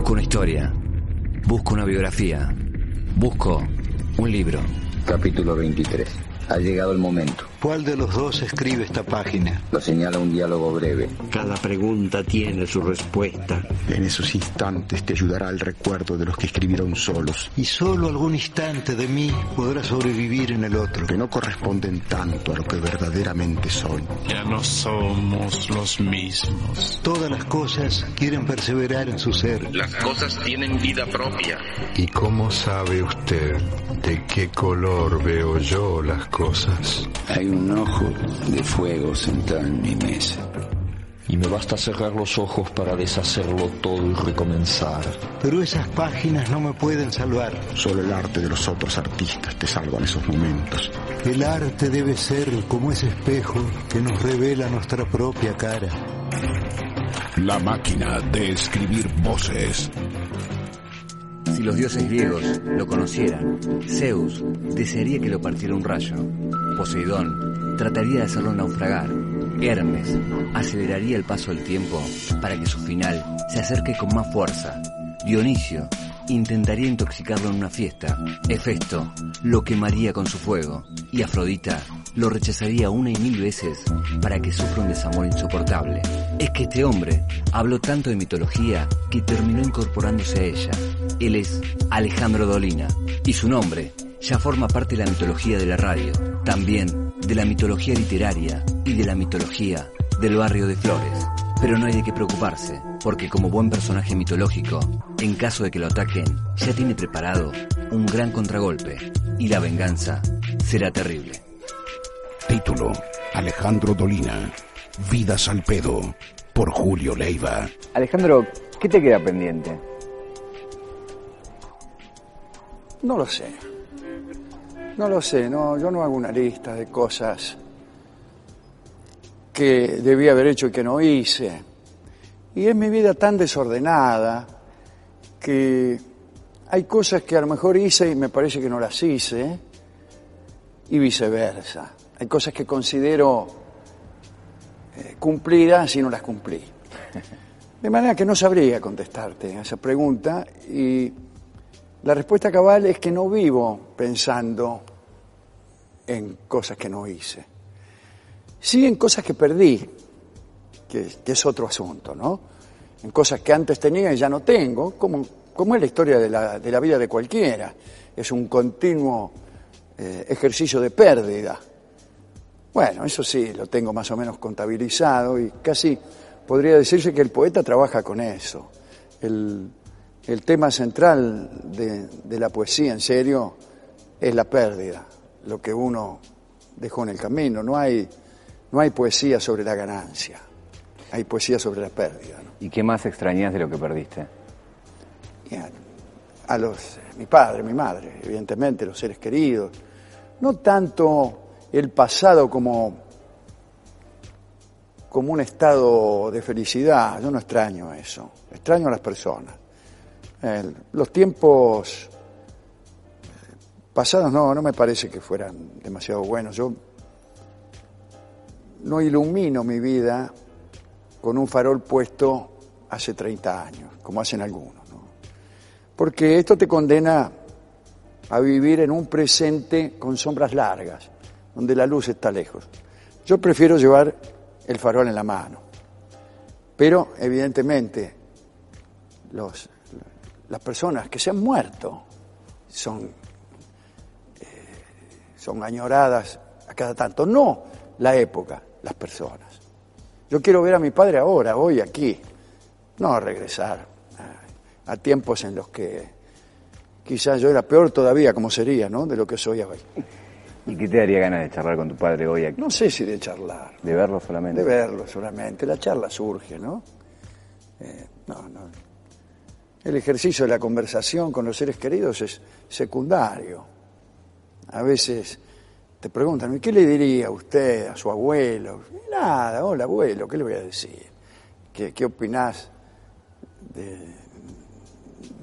Busco una historia. Busco una biografía. Busco un libro. Capítulo 23. Ha llegado el momento. ¿Cuál de los dos escribe esta página? Lo señala un diálogo breve. Cada pregunta tiene su respuesta. En esos instantes te ayudará el recuerdo de los que escribieron solos. Y solo algún instante de mí podrá sobrevivir en el otro. Que no corresponden tanto a lo que verdaderamente soy. Ya no somos los mismos. Todas las cosas quieren perseverar en su ser. Las cosas tienen vida propia. ¿Y cómo sabe usted de qué color veo yo las cosas? Hay un ojo de fuego sentado en mi mesa. Y me basta cerrar los ojos para deshacerlo todo y recomenzar. Pero esas páginas no me pueden salvar. Solo el arte de los otros artistas te salvan esos momentos. El arte debe ser como ese espejo que nos revela nuestra propia cara. La máquina de escribir voces. Si los dioses griegos lo conocieran, Zeus desearía que lo partiera un rayo. Poseidón trataría de hacerlo naufragar. Hermes aceleraría el paso del tiempo para que su final se acerque con más fuerza. Dionisio intentaría intoxicarlo en una fiesta. Hefesto lo quemaría con su fuego. Y Afrodita lo rechazaría una y mil veces para que sufra un desamor insoportable. Es que este hombre habló tanto de mitología que terminó incorporándose a ella. Él es Alejandro Dolina y su nombre ya forma parte de la mitología de la radio, también de la mitología literaria y de la mitología del barrio de Flores. Pero no hay de qué preocuparse, porque como buen personaje mitológico, en caso de que lo ataquen, ya tiene preparado un gran contragolpe y la venganza será terrible. Título: Alejandro Dolina. Vidas al pedo. Por Julio Leiva. Alejandro, ¿qué te queda pendiente? No lo sé. No lo sé, no, yo no hago una lista de cosas que debía haber hecho y que no hice. Y es mi vida tan desordenada que hay cosas que a lo mejor hice y me parece que no las hice, y viceversa. Hay cosas que considero eh, cumplidas y no las cumplí. De manera que no sabría contestarte a esa pregunta y la respuesta cabal es que no vivo pensando en cosas que no hice. Sí en cosas que perdí, que, es otro asunto, ¿no? En cosas que antes tenía y ya no tengo, como, es la historia de la, de la vida de cualquiera. Es un continuo eh, ejercicio de pérdida. Bueno, eso sí, lo tengo más o menos contabilizado y casi podría decirse que el poeta trabaja con eso. El tema central de, de, la poesía, en serio, es la pérdida, lo que uno dejó en el camino. No hay, no hay poesía sobre la ganancia, hay poesía sobre la pérdida. ¿no? ¿Y qué más extrañas de lo que perdiste? A, a los, mi padre, mi madre, evidentemente, los seres queridos. No tanto el pasado como, como un estado de felicidad, yo no extraño eso, extraño a las personas. Eh, los tiempos pasados no, no me parece que fueran demasiado buenos. Yo no ilumino mi vida con un farol puesto hace 30 años, como hacen algunos. ¿no? Porque esto te condena a vivir en un presente con sombras largas, donde la luz está lejos. Yo prefiero llevar el farol en la mano, pero evidentemente los, las personas que se han muerto son, eh, son añoradas a cada tanto, no la época, las personas. Yo quiero ver a mi padre ahora, hoy, aquí, no regresar a, a tiempos en los que quizás yo era peor todavía como sería, ¿no? De lo que soy hoy. ¿Y qué te daría ganas de charlar con tu padre hoy aquí? No sé si de charlar. ¿De verlo solamente? De verlo solamente. La charla surge, ¿no? Eh, no, no. El ejercicio de la conversación con los seres queridos es secundario. A veces te preguntan, ¿y qué le diría usted a su abuelo? Nada, hola abuelo, ¿qué le voy a decir? ¿Qué, qué opinás de,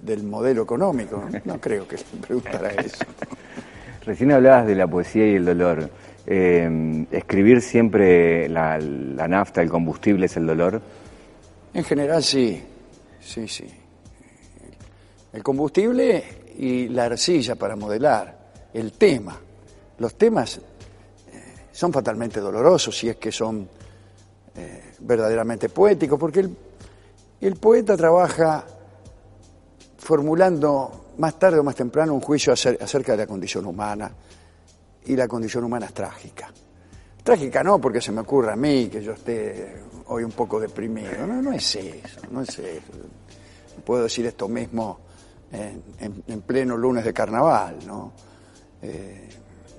del modelo económico? No creo que le preguntara eso. Recién hablabas de la poesía y el dolor. Eh, ¿Escribir siempre la, la nafta, el combustible es el dolor? En general sí, sí, sí. El combustible y la arcilla para modelar, el tema. Los temas eh, son fatalmente dolorosos si es que son eh, verdaderamente poéticos, porque el, el poeta trabaja formulando más tarde o más temprano un juicio acer- acerca de la condición humana, y la condición humana es trágica. Trágica no porque se me ocurra a mí que yo esté hoy un poco deprimido, no, no es eso, no es eso. Puedo decir esto mismo en, en- en pleno lunes de carnaval, ¿no? Eh,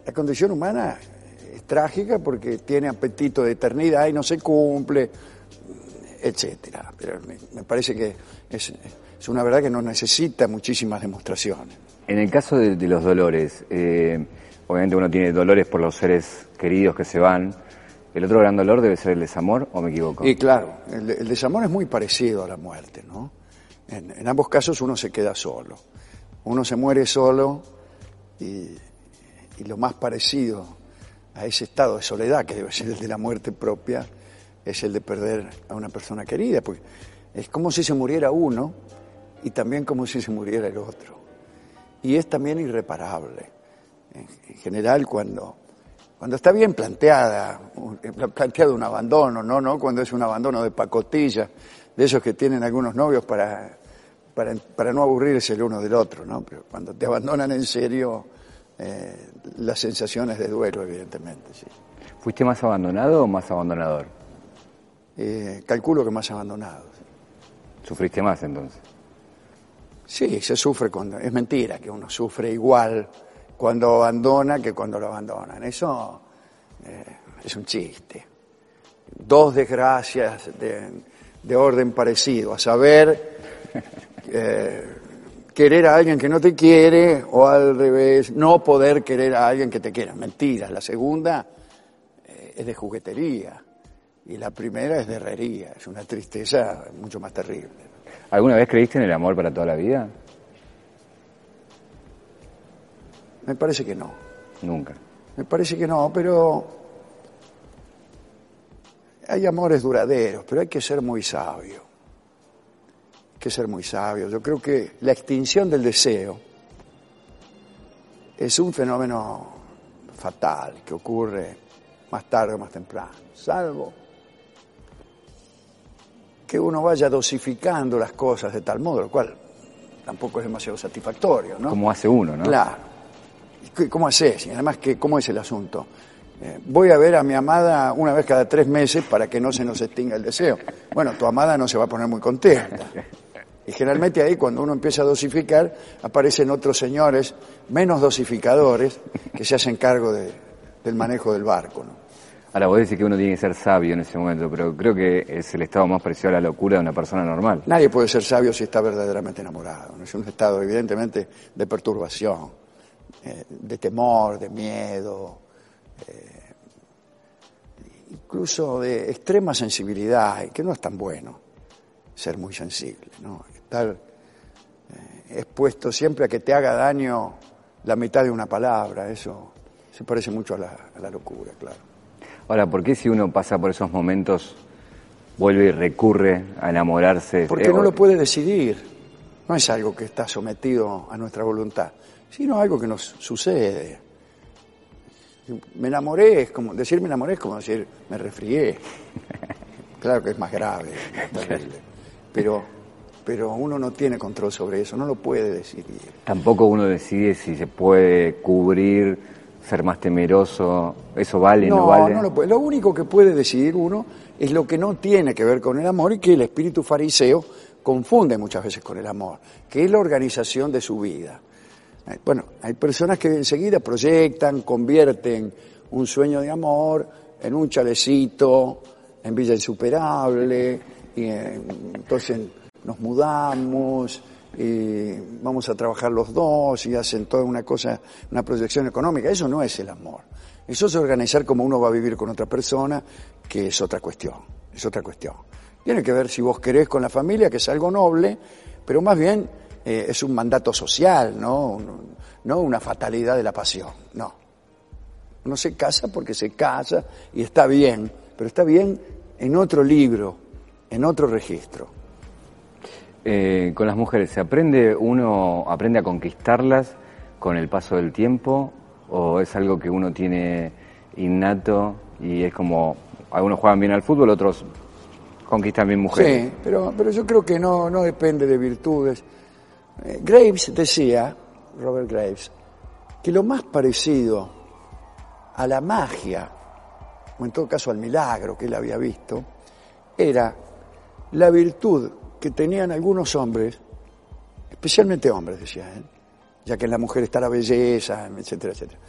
la condición humana es trágica porque tiene apetito de eternidad y no se cumple, etcétera. Pero me, me parece que es, es una verdad que no necesita muchísimas demostraciones. En el caso de, de los dolores, eh, obviamente uno tiene dolores por los seres queridos que se van. ¿El otro gran dolor debe ser el desamor o me equivoco? Y claro, el, el desamor es muy parecido a la muerte, ¿no? En, ambos casos uno se queda solo. Uno se muere solo y, lo más parecido a ese estado de soledad, que debe ser el de la muerte propia, es el de perder a una persona querida, porque es como si se muriera uno y también como si se muriera el otro. Y es también irreparable. En, en general, cuando, cuando está bien planteada, eh, planteado un abandono, ¿no? ¿no? Cuando es un abandono de pacotilla, de esos que tienen algunos novios para, para, para no aburrirse el uno del otro, ¿no? Pero cuando te abandonan en serio, eh, las sensaciones de duelo, evidentemente, sí. ¿Fuiste más abandonado o más abandonador? Eh, calculo que más abandonado. ¿Sufriste más entonces? Sí, se sufre cuando. Es mentira que uno sufre igual cuando abandona que cuando lo abandonan. Eso eh, es un chiste. Dos desgracias de, de orden parecido, a saber, eh, querer a alguien que no te quiere o al revés, no poder querer a alguien que te quiera. Mentira. La segunda eh, es de juguetería y la primera es de herrería. Es una tristeza mucho más terrible. ¿Alguna vez creíste en el amor para toda la vida? Me parece que no. Nunca. Me parece que no, pero hay amores duraderos, pero hay que ser muy sabio. Hay que ser muy sabio. Yo creo que la extinción del deseo es un fenómeno fatal que ocurre más tarde o más temprano, salvo que uno vaya dosificando las cosas de tal modo, lo cual tampoco es demasiado satisfactorio, ¿no? Como hace uno, ¿no? Claro. ¿Y qué- ¿Cómo haces? Y además, ¿cómo es el asunto? Eh, voy a ver a mi amada una vez cada tres meses para que no se nos extinga el deseo. Bueno, tu amada no se va a poner muy contenta. Y generalmente ahí, cuando uno empieza a dosificar, aparecen otros señores menos dosificadores que se hacen cargo de- del manejo del barco, ¿no? Ahora vos decís que uno tiene que ser sabio en ese momento, pero creo que es el estado más parecido a la locura de una persona normal. Nadie puede ser sabio si está verdaderamente enamorado. ¿no? Es un estado, evidentemente, de perturbación, eh, de temor, de miedo, eh, incluso de extrema sensibilidad, que no es tan bueno ser muy sensible, ¿no? Estar eh, expuesto siempre a que te haga daño la mitad de una palabra, eso se parece mucho a la, a la locura, claro. Ahora, ¿por qué si uno pasa por esos momentos vuelve y recurre a enamorarse? Porque Eh, no lo puede decidir. No es algo que está sometido a nuestra voluntad, sino algo que nos sucede. Me enamoré, es como, decir me enamoré es como decir me resfrié. Claro que es más grave, más terrible. Pero, pero uno no tiene control sobre eso, no lo puede decidir. Tampoco uno decide si se puede cubrir, ser más temeroso, eso vale, no, No, vale. no lo puede. Lo único que puede decidir uno es lo que no tiene que ver con el amor y que el espíritu fariseo confunde muchas veces con el amor, que es la organización de su vida. Bueno, hay personas que enseguida proyectan, convierten un sueño de amor en un chalecito, en Villa Insuperable, y entonces nos mudamos y vamos a trabajar los dos y hacen toda una cosa, una proyección económica. Eso no es el amor. Eso es organizar cómo uno va a vivir con otra persona, que es otra cuestión, es otra cuestión. Tiene que ver si vos querés con la familia, que es algo noble, pero más bien eh, es un mandato social, ¿no? no una fatalidad de la pasión, no. Uno se casa porque se casa y está bien, pero está bien en otro libro, en otro registro. Eh, con las mujeres, ¿se aprende uno, aprende a conquistarlas con el paso del tiempo o es algo que uno tiene innato y es como, algunos juegan bien al fútbol, otros conquistan bien mujeres? Sí, pero, pero yo creo que no, no depende de virtudes. Eh, Graves decía, Robert Graves, que lo más parecido a la magia, o en todo caso al milagro que él había visto, era la virtud que tenían algunos hombres, especialmente hombres, decía él, ya que en la mujer está la belleza, etcétera, etcétera.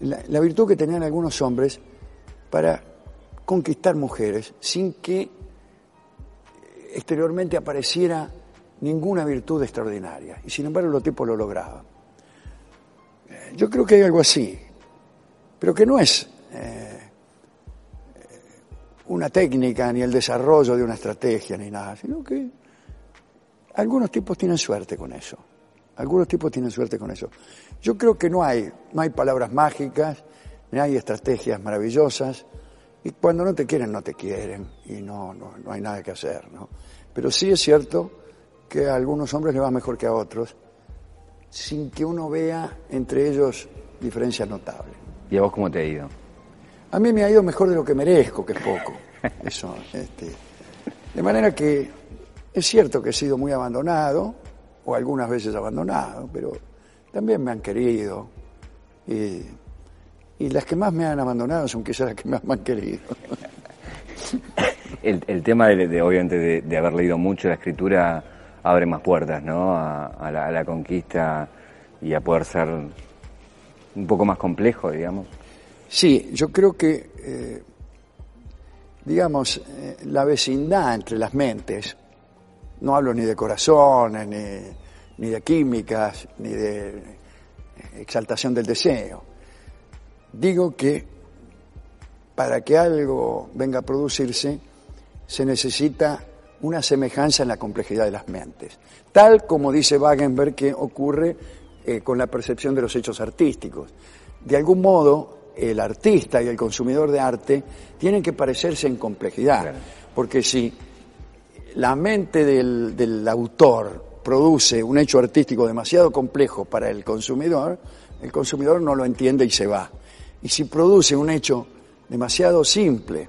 La, virtud que tenían algunos hombres para conquistar mujeres sin que exteriormente apareciera ninguna virtud extraordinaria. Y sin embargo los tipos lo lograban. Yo creo que hay algo así, pero que no es eh, una técnica ni el desarrollo de una estrategia ni nada, sino que algunos tipos tienen suerte con eso. Algunos tipos tienen suerte con eso. Yo creo que no hay, no hay palabras mágicas, ni hay estrategias maravillosas. Y cuando no te quieren, no te quieren. Y no, no, no hay nada que hacer. ¿no? Pero sí es cierto que a algunos hombres les va mejor que a otros, sin que uno vea entre ellos diferencias notables. ¿Y a vos cómo te ha ido? A mí me ha ido mejor de lo que merezco, que es poco. Eso, este, de manera que es cierto que he sido muy abandonado, o algunas veces abandonado, pero también me han querido. Y, las que más me han abandonado son quizás las que más me han querido. El, tema de, obviamente de, haber leído mucho la escritura abre más puertas, ¿no? A, la, conquista y a poder ser un poco más complejo, digamos. Sí, yo creo que, eh, digamos, eh, la vecindad entre las mentes no hablo ni de corazones, ni, de químicas, ni de exaltación del deseo. Digo que para que algo venga a producirse se necesita una semejanza en la complejidad de las mentes, tal como dice Wagenberg que ocurre eh, con la percepción de los hechos artísticos. De algún modo, el artista y el consumidor de arte tienen que parecerse en complejidad, porque si la mente del, autor produce un hecho artístico demasiado complejo para el consumidor, el consumidor no lo entiende y se va. Y si produce un hecho demasiado simple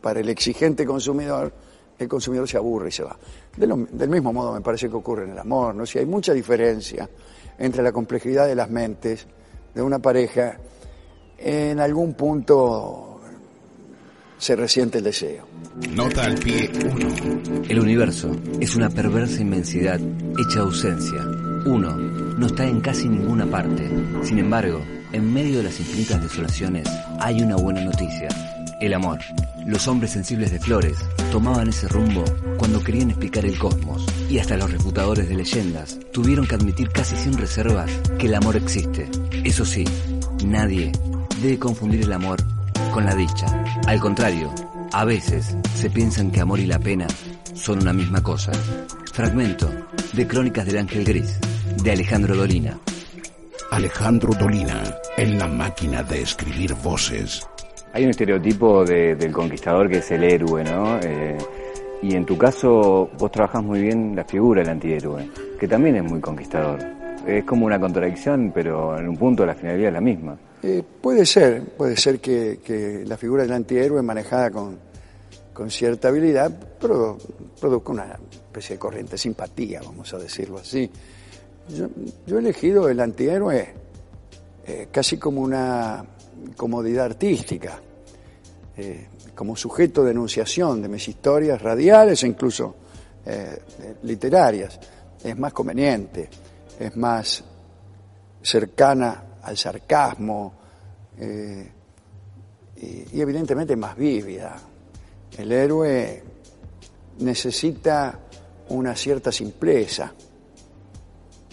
para el exigente consumidor, el consumidor se aburre y se va. del mismo modo me parece que ocurre en el amor, ¿no? Si hay mucha diferencia entre la complejidad de las mentes de una pareja, en algún punto se resiente el deseo. Nota al pie 1. El universo es una perversa inmensidad hecha ausencia. Uno no está en casi ninguna parte. Sin embargo, en medio de las infinitas desolaciones hay una buena noticia. El amor. Los hombres sensibles de flores tomaban ese rumbo cuando querían explicar el cosmos y hasta los refutadores de leyendas tuvieron que admitir casi sin reservas que el amor existe. Eso sí, nadie debe confundir el amor con la dicha. Al contrario, a veces se piensan que amor y la pena son una misma cosa. Fragmento de Crónicas del Ángel Gris, de Alejandro Dolina. Alejandro Dolina, en la máquina de escribir voces. Hay un estereotipo del conquistador que es el héroe, ¿no? Eh, y en tu caso, vos trabajás muy bien la figura del antihéroe, que también es muy conquistador. Es como una contradicción, pero en un punto la finalidad es la misma. Eh, puede ser, puede ser que, la figura del antihéroe manejada con, cierta habilidad pero produzca una especie de corriente simpatía, vamos a decirlo así. Yo, he elegido el antihéroe eh, casi como una comodidad artística, eh, como sujeto de enunciación de mis historias radiales e incluso literarias. Es más conveniente, es más cercana al sarcasmo eh, y, evidentemente más vívida. El héroe necesita una cierta simpleza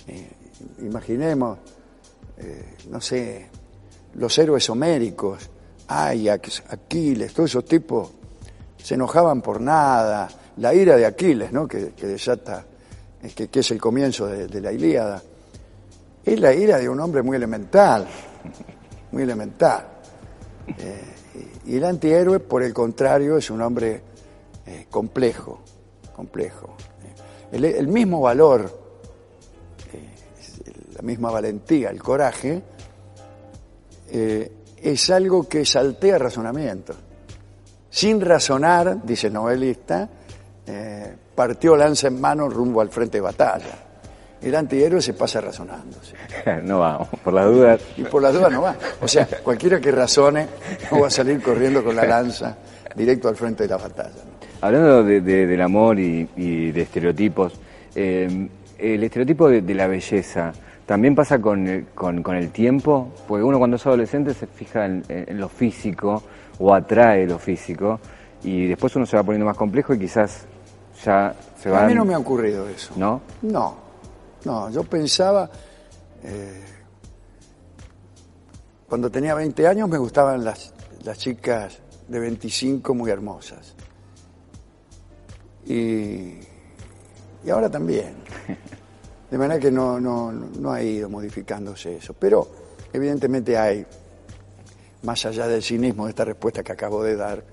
Eh, imaginemos, eh, no sé, los héroes homéricos, Ajax, Aquiles, todos esos tipos se enojaban por nada. La ira de Aquiles, ¿no? que, desata, que, que, es el comienzo de, la Ilíada, es la ira de un hombre muy elemental, muy elemental. Eh, y el antihéroe, por el contrario, es un hombre eh, complejo, complejo. El, el mismo valor, eh, la misma valentía, el coraje, eh, es algo que saltea razonamiento. Sin razonar, dice el novelista, eh, partió lanza en mano rumbo al frente de batalla. El antihéroe se pasa razonando. ¿sí? No vamos, por las dudas. Y por las dudas no va. O sea, cualquiera que razone no va a salir corriendo con la lanza directo al frente de la batalla. ¿no? Hablando de, de, del amor y, y de estereotipos, eh, el estereotipo de, de, la belleza también pasa con el, con, con el tiempo, porque uno cuando es adolescente se fija en, en, lo físico o atrae lo físico y después uno se va poniendo más complejo y quizás ya se va... A mí no me ha ocurrido eso. ¿No? No, no, yo pensaba... Eh, cuando tenía 20 años me gustaban las, las chicas de 25 muy hermosas. Y, y ahora también. De manera que no, no, no ha ido modificándose eso. Pero evidentemente hay, más allá del cinismo de esta respuesta que acabo de dar,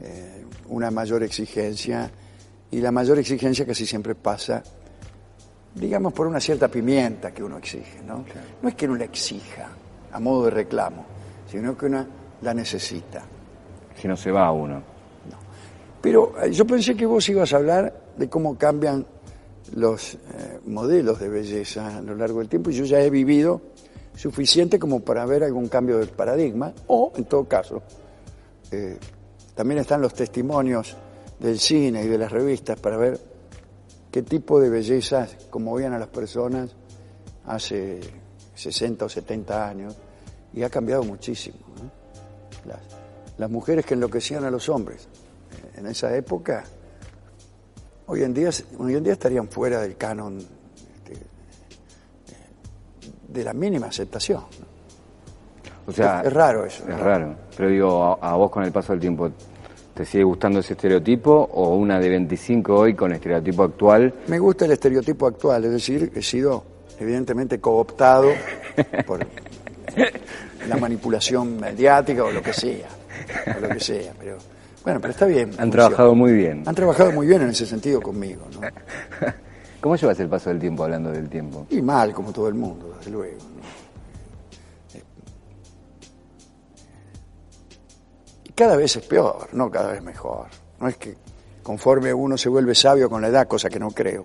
eh, una mayor exigencia y la mayor exigencia casi siempre pasa, digamos, por una cierta pimienta que uno exige. ¿no? Claro. no es que uno la exija a modo de reclamo, sino que uno la necesita. Si no se va uno. No. Pero eh, yo pensé que vos ibas a hablar de cómo cambian los eh, modelos de belleza a lo largo del tiempo y yo ya he vivido suficiente como para ver algún cambio de paradigma o, en todo caso, eh, también están los testimonios del cine y de las revistas para ver qué tipo de bellezas conmovían a las personas hace 60 o 70 años y ha cambiado muchísimo. Las, las mujeres que enloquecían a los hombres eh, en esa época hoy en día, hoy en día estarían fuera del canon este, de la mínima aceptación. O sea, es, es raro eso. Es ¿no? raro. Pero digo, a, a, vos con el paso del tiempo, ¿te sigue gustando ese estereotipo o una de 25 hoy con el estereotipo actual? Me gusta el estereotipo actual, es decir, he sido evidentemente cooptado por la manipulación mediática o lo que sea, o lo que sea, pero bueno, pero está bien. Han funciona. trabajado muy bien. Han trabajado muy bien en ese sentido conmigo, ¿no? ¿Cómo llevas el paso del tiempo hablando del tiempo? Y mal, como todo el mundo, desde luego. ¿no? Y cada vez es peor, no cada vez mejor. No es que conforme uno se vuelve sabio con la edad, cosa que no creo,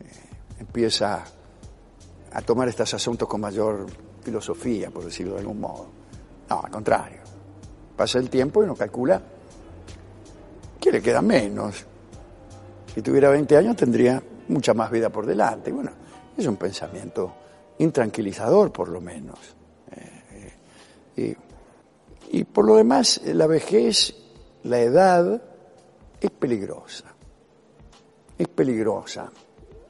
eh, empieza a tomar estos asuntos con mayor filosofía, por decirlo de algún modo. No, al contrario. Pasa el tiempo y uno calcula que le queda menos. Si tuviera 20 años tendría mucha más vida por delante. Bueno, es un pensamiento intranquilizador por lo menos. Eh, eh, y, y por lo demás, la vejez, la edad, es peligrosa. Es peligrosa,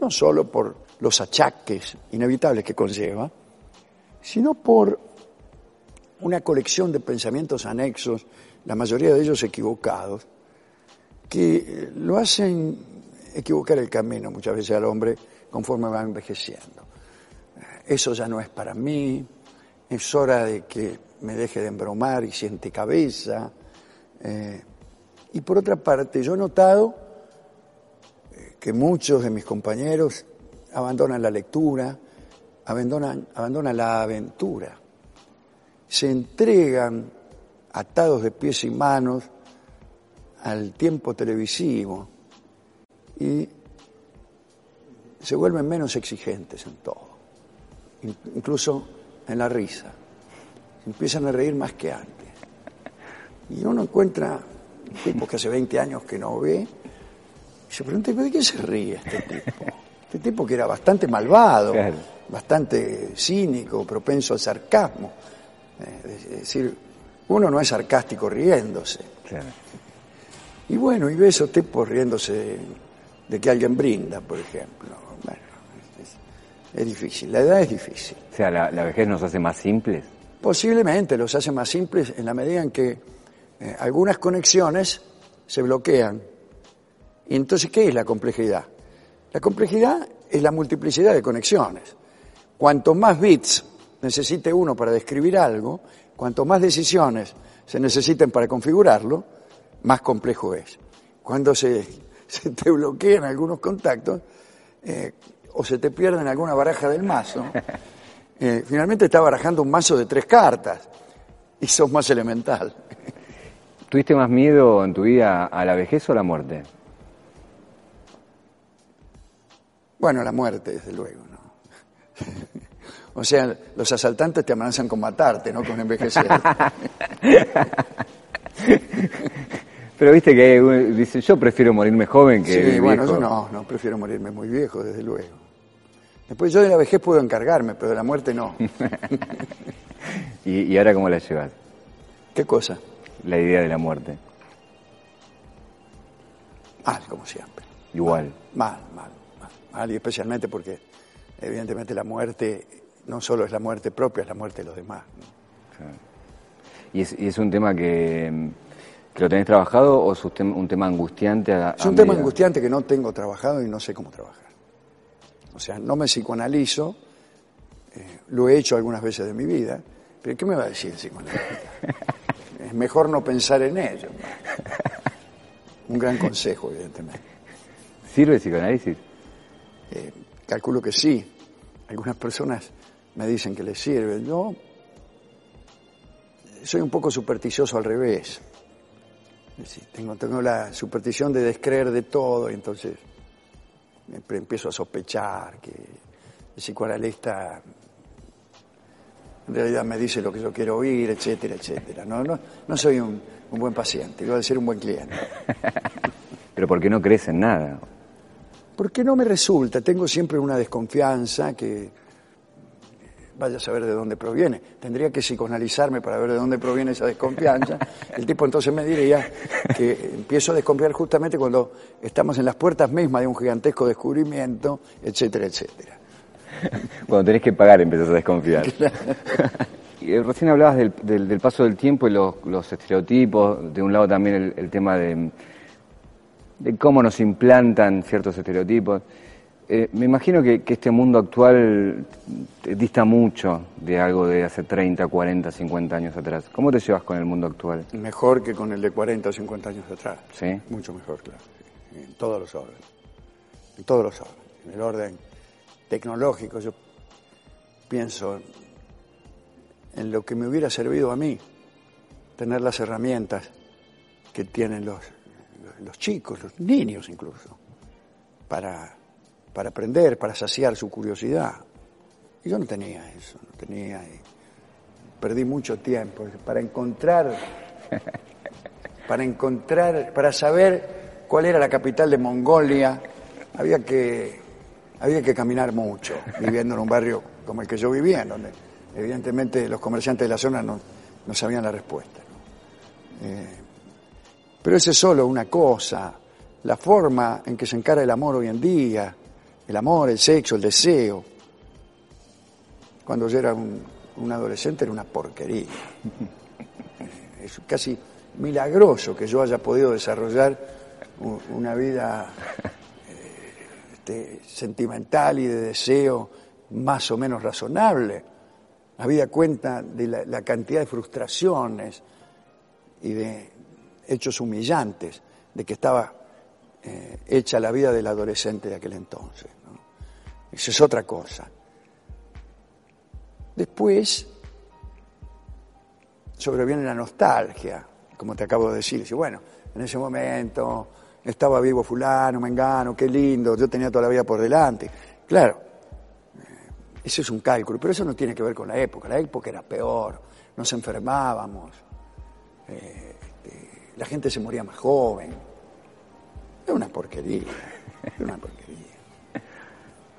no solo por los achaques inevitables que conlleva, sino por una colección de pensamientos anexos, la mayoría de ellos equivocados, que lo hacen equivocar el camino muchas veces al hombre conforme va envejeciendo. Eso ya no es para mí, es hora de que me deje de embromar y siente cabeza. Eh, y por otra parte, yo he notado que muchos de mis compañeros abandonan la lectura, abandonan, abandonan la aventura, se entregan atados de pies y manos al tiempo televisivo y se vuelven menos exigentes en todo, incluso en la risa. Empiezan a reír más que antes. Y uno encuentra tipos que hace 20 años que no ve, y se pregunta, ¿de qué se ríe este tipo? Este tipo que era bastante malvado, claro. bastante cínico, propenso al sarcasmo. Es decir, uno no es sarcástico riéndose. Claro. Y bueno, y ve esos tipos riéndose de, que alguien brinda, por ejemplo. Bueno, Es difícil, la edad es difícil. O sea, la, la vejez nos hace más simples. Posiblemente los hace más simples en la medida en que eh, algunas conexiones se bloquean. Y entonces, ¿qué es la complejidad? La complejidad es la multiplicidad de conexiones. Cuanto más bits necesite uno para describir algo, cuanto más decisiones se necesiten para configurarlo, más complejo es. Cuando se, se te bloquean algunos contactos eh, o se te pierden alguna baraja del mazo, eh, finalmente está barajando un mazo de tres cartas y sos más elemental. ¿Tuviste más miedo en tu vida a la vejez o a la muerte? Bueno, la muerte, desde luego, ¿no? O sea, los asaltantes te amenazan con matarte, no con envejecer. Pero viste que uno dice, yo prefiero morirme joven que Sí, viejo. bueno, yo no, no, prefiero morirme muy viejo, desde luego. Después yo de la vejez puedo encargarme, pero de la muerte no. ¿Y, y ahora cómo la llevas? ¿Qué cosa? La idea de la muerte. Mal, como siempre. Igual. Mal, mal, mal, mal, y especialmente porque evidentemente la muerte no solo es la muerte propia, es la muerte de los demás. ¿no? ¿Y es, y es un tema que, que lo tenés trabajado o es un tema, angustiante? A, Es un tema angustiante que no tengo trabajado y no sé cómo trabajar. O sea, no me psicoanalizo, eh, lo he hecho algunas veces de mi vida, pero ¿qué me va a decir el psicoanalista? es mejor no pensar en ello. Un gran consejo, evidentemente. ¿Sirve el psicoanálisis? Eh, calculo que sí. Algunas personas me dicen que les sirve. Yo soy un poco supersticioso al revés. Decir, tengo, tengo la superstición de descreer de todo y entonces empiezo a sospechar que el psicoanalista en realidad me dice lo que yo quiero oír, etcétera, etcétera. No, no, no soy un, un buen paciente, iba a decir un buen cliente. Pero porque no crees en nada. Porque no me resulta, tengo siempre una desconfianza que vaya a saber de dónde proviene. Tendría que psicoanalizarme para ver de dónde proviene esa desconfianza. El tipo entonces me diría que empiezo a desconfiar justamente cuando estamos en las puertas mismas de un gigantesco descubrimiento, etcétera, etcétera. Cuando tenés que pagar empezás a desconfiar. Y, eh, Recién hablabas del, del- del paso del tiempo y los, los estereotipos, de un lado también el, el tema de, de cómo nos implantan ciertos estereotipos. Eh, me imagino que, que este mundo actual dista mucho de algo de hace 30, 40, 50 años atrás. ¿Cómo te llevas con el mundo actual? Mejor que con el de 40 o 50 años atrás. ¿Sí? Mucho mejor, claro. En todos los órdenes. En todos los órdenes. En el orden tecnológico, yo pienso en lo que me hubiera servido a mí, tener las herramientas que tienen los, los chicos, los niños incluso, para, para aprender, para saciar su curiosidad. Y yo no tenía eso, no tenía. y perdí mucho tiempo para encontrar, para encontrar, para saber cuál era la capital de Mongolia, había que, había que caminar mucho, viviendo en un barrio como el que yo vivía, donde evidentemente los comerciantes de la zona no, no sabían la respuesta. ¿no? Eh, pero eso es solo una cosa, la forma en que se encara el amor hoy en día, el amor, el sexo, el deseo. Cuando yo era un, adolescente era una porquería. Es casi milagroso que yo haya podido desarrollar una vida eh, este, sentimental y de deseo más o menos razonable. Había cuenta de la, la cantidad de frustraciones y de hechos humillantes de que estaba eh, hecha la vida del adolescente de aquel entonces. Eso es otra cosa. Después sobreviene la nostalgia, como te acabo de decir. Bueno, en ese momento estaba vivo fulano, mengano, qué lindo, yo tenía toda la vida por delante. Claro, eh, eso es un cálculo, pero eso no tiene que ver con la época. La época era peor, nos enfermábamos, eh, este, la gente se moría más joven. Es una porquería, es una porquería.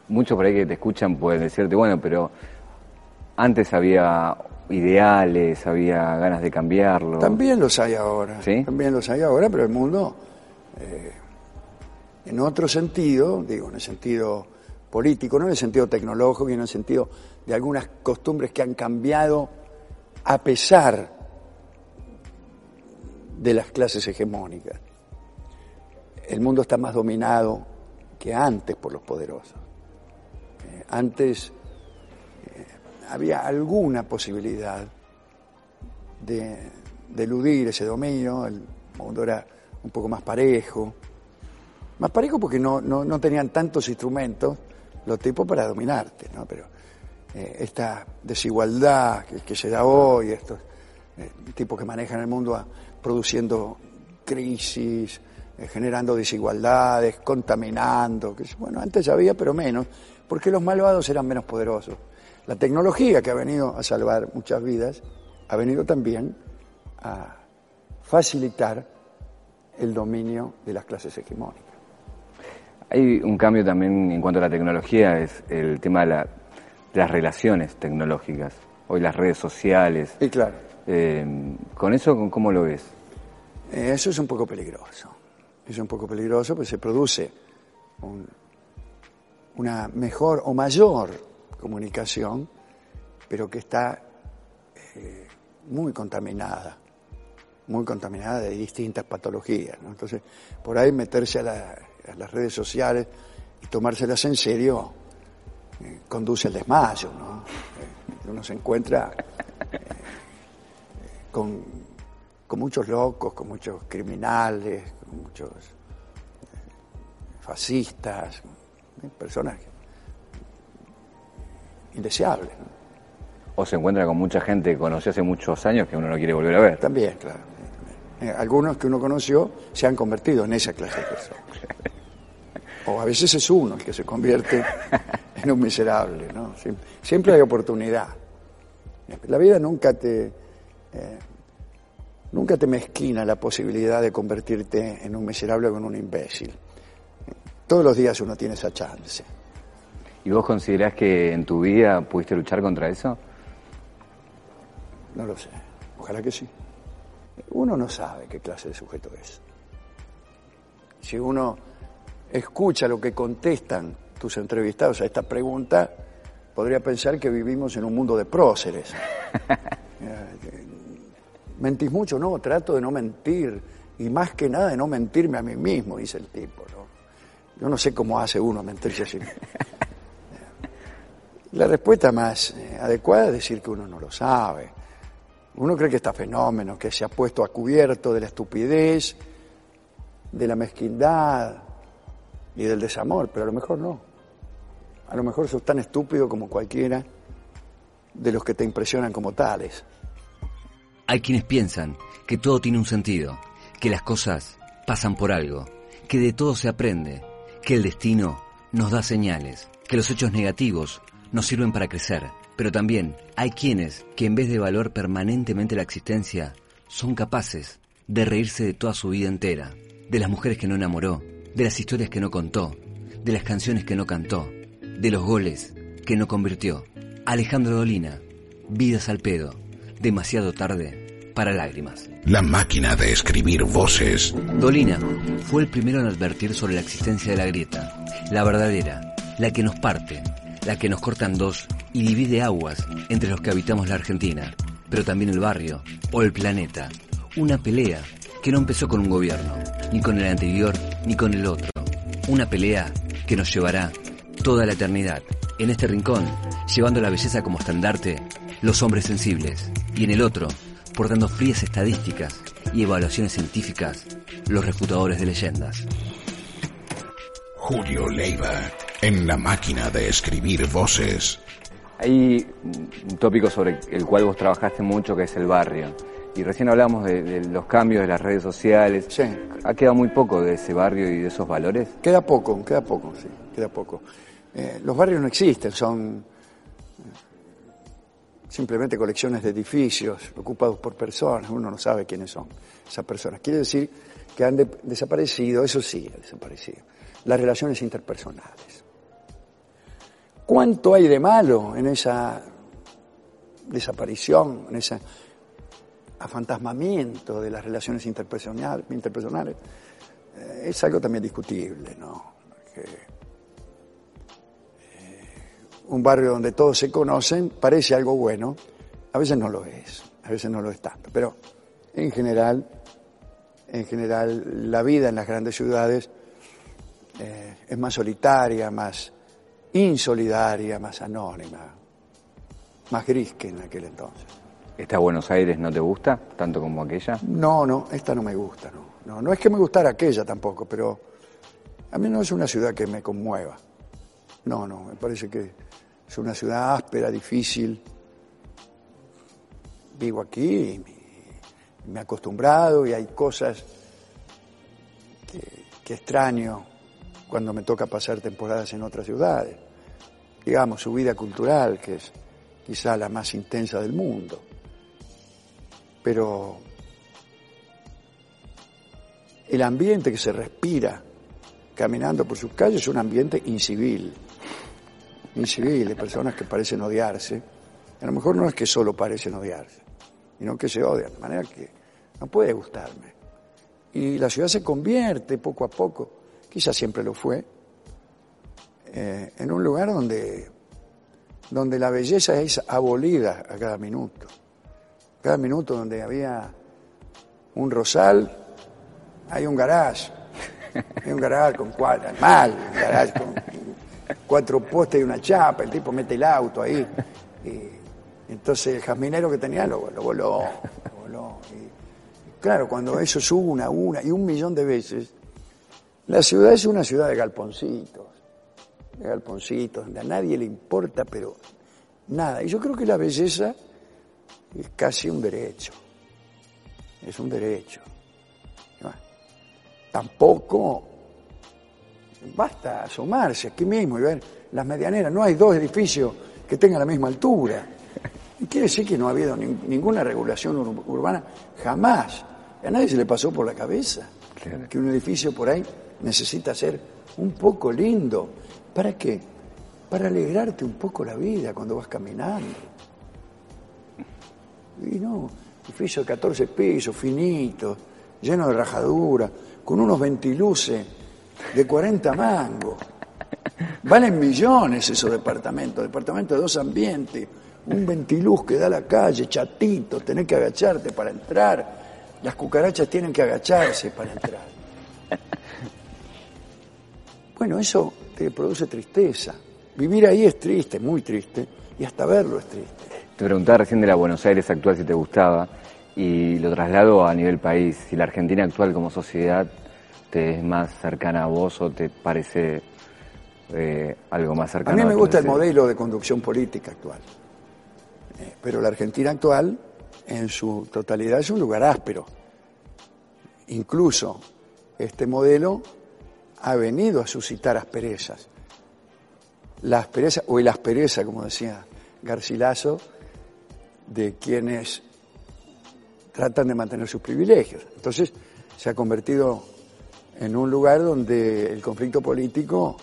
Muchos por ahí que te escuchan pueden decirte, bueno, pero antes había ideales, había ganas de cambiarlo. También los hay ahora. ¿Sí? También los hay ahora, pero el mundo, eh, en otro sentido, digo, en el sentido político, no en el sentido tecnológico, y en el sentido de algunas costumbres que han cambiado a pesar de las clases hegemónicas. El mundo está más dominado que antes por los poderosos. Eh, antes eh, había alguna posibilidad de, de eludir ese dominio, el mundo era un poco más parejo, más parejo porque no, no, no tenían tantos instrumentos los tipos para dominarte, ¿no? Pero eh, esta desigualdad que, se da hoy, estos tipos que manejan el mundo produciendo crisis, generando desigualdades, contaminando, que bueno, antes había, pero menos, porque los malvados eran menos poderosos. La tecnología que ha venido a salvar muchas vidas ha venido también a facilitar el dominio de las clases hegemónicas. Hay un cambio también en cuanto a la tecnología, es el tema de, las relaciones tecnológicas, hoy las redes sociales. Y claro. Eh, ¿Con eso cómo lo ves? Eh, eso es un poco peligroso. Es un poco peligroso porque se produce una mejor o mayor comunicación, pero que está eh, muy contaminada muy contaminada de distintas patologías. Entonces, por ahí meterse a, las redes sociales y tomárselas en serio eh, conduce al desmayo. ¿no? Eh, uno se encuentra con, con, muchos locos, con muchos criminales, con muchos fascistas, personas indeseables. O se encuentra con mucha gente que conoció hace muchos años que uno no quiere volver a ver. También, claro. Eh, algunos que uno conoció se han convertido en esa clase de personas. O a veces es uno el que se convierte en un miserable, ¿no? Siempre hay oportunidad. La vida nunca te, eh, nunca te mezquina la posibilidad de convertirte en un miserable o en un imbécil. Todos los días uno tiene esa chance. ¿Y vos considerás que en tu vida pudiste luchar contra eso? No lo sé. Ojalá que sí uno no sabe qué clase de sujeto es. Si uno escucha lo que contestan tus entrevistados a esta pregunta, podría pensar que vivimos en un mundo de próceres. Eh, ¿Mentís mucho? No, trato de no mentir. Y más que nada de no mentirme a mí mismo, dice el tipo. Yo no sé cómo hace uno mentirse así. La respuesta más eh, adecuada es decir que uno no lo sabe. Uno cree que está fenómeno, que se ha puesto a cubierto de la estupidez, de la mezquindad y del desamor, pero a lo mejor no. A lo mejor sos tan estúpido como cualquiera de los que te impresionan como tales. Hay quienes piensan que todo tiene un sentido, que las cosas pasan por algo, que de todo se aprende, que el destino nos da señales, que los hechos negativos nos sirven para crecer, pero también hay quienes que en vez de valorar permanentemente la existencia, son capaces de reírse de toda su vida entera, de las mujeres que no enamoró, de las historias que no contó, de las canciones que no cantó, de los goles que no convirtió. Alejandro Dolina, Vidas al pedo, demasiado tarde para lágrimas. La máquina de escribir voces. Dolina fue el primero en advertir sobre la existencia de la grieta, la verdadera, la que nos parte, la que nos corta en dos y divide aguas entre los que habitamos la Argentina, pero también el barrio o el planeta. Una pelea que no empezó con un gobierno, ni con el anterior, ni con el otro. Una pelea que nos llevará toda la eternidad. En este rincón, llevando la belleza como estandarte, los hombres sensibles. Y en el otro, portando frías estadísticas y evaluaciones científicas, los refutadores de leyendas. Julio Leiva, en la máquina de escribir voces. Hay un tópico sobre el cual vos trabajaste mucho, que es el barrio. Y recién hablamos de, los cambios de las redes sociales. Sí. ¿Ha quedado muy poco de ese barrio y de esos valores? Queda poco, queda poco, sí, queda poco. Eh, los barrios no existen, son simplemente colecciones de edificios ocupados por personas, uno no sabe quiénes son esas personas. Quiere decir que han desaparecido, eso sí, ha desaparecido, las relaciones interpersonales. ¿Cuánto hay de malo en esa desaparición, en ese afantasmamiento de las relaciones interpersonales? Eh, es algo también discutible, ¿no? Un barrio donde todos se conocen, parece algo bueno, a veces no lo es, a veces no lo es tanto, pero en general, en general la vida en las grandes ciudades eh, es más solitaria, más insolidaria, más anónima, más gris que en aquel entonces. ¿Esta Buenos Aires no te gusta tanto como aquella? No, no, esta no me gusta, no. No, no es que me gustara aquella tampoco, pero a mí no es una ciudad que me conmueva. No, no, me parece que es una ciudad áspera, difícil. Vivo aquí me, he acostumbrado y hay cosas que, que extraño cuando me toca pasar temporadas en otras ciudades. Digamos, su vida cultural, que es quizá la más intensa del mundo. Pero el ambiente que se respira caminando por sus calles es un ambiente incivil, incivil, de personas que parecen odiarse. A lo mejor no es que solo parecen odiarse, sino que se odian, de manera que no puede gustarme. Y la ciudad se convierte poco a poco, quizás siempre lo fue, eh, en un lugar donde, donde la belleza es abolida a cada minuto. Cada minuto donde había un rosal, hay un garage. Hay un garage con cuatro, mal, un garage con cuatro postes y una chapa, el tipo mete el auto ahí. Entonces el jazminero que tenía lo, voló, lo voló. Claro, cuando eso sube una, una y un millón de veces, la ciudad es una ciudad de galponcitos, de galponcitos, donde a nadie le importa, pero nada. Y yo creo que la belleza es casi un derecho, es un derecho tampoco basta asomarse aquí mismo y ver las medianeras. No hay dos edificios que tengan la misma altura. Y quiere decir que no ha habido ninguna regulación urbana jamás. A nadie se le pasó por la cabeza que un edificio por ahí necesita ser un poco lindo. ¿Para qué? Para alegrarte un poco la vida cuando vas caminando. Y no, edificio de 14 pisos, finito, lleno de rajadura con unos ventiluces de 40 mangos. Valen millones esos departamentos, departamentos de dos ambientes, un ventiluz que da a la calle, chatito, tenés que agacharte para entrar, las cucarachas tienen que agacharse para entrar. Bueno, eso te produce tristeza. Vivir ahí es triste, muy triste, y hasta verlo es triste. Te preguntaba recién de la Buenos Aires actual si te gustaba y lo traslado a nivel país. Si la Argentina actual como sociedad te es más cercana a vos o te parece eh, algo más cercano a mí me gusta el modelo de conducción política actual. Eh, pero la Argentina actual, en su totalidad, es un lugar áspero. Incluso este modelo ha venido a suscitar asperezas. La aspereza, o el aspereza, como decía Garcilaso, de quienes tratan de mantener sus privilegios. Entonces se ha convertido en un lugar donde el conflicto político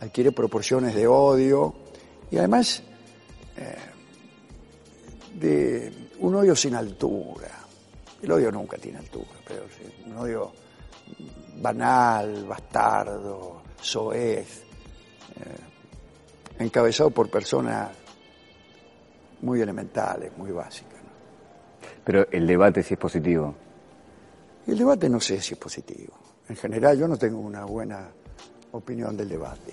adquiere proporciones de odio y además eh, de un odio sin altura. El odio nunca tiene altura, pero un odio banal, bastardo, soez, eh, encabezado por personas muy elementales, muy básicas. Pero el debate sí es positivo. El debate no sé si es positivo. En general yo no tengo una buena opinión del debate.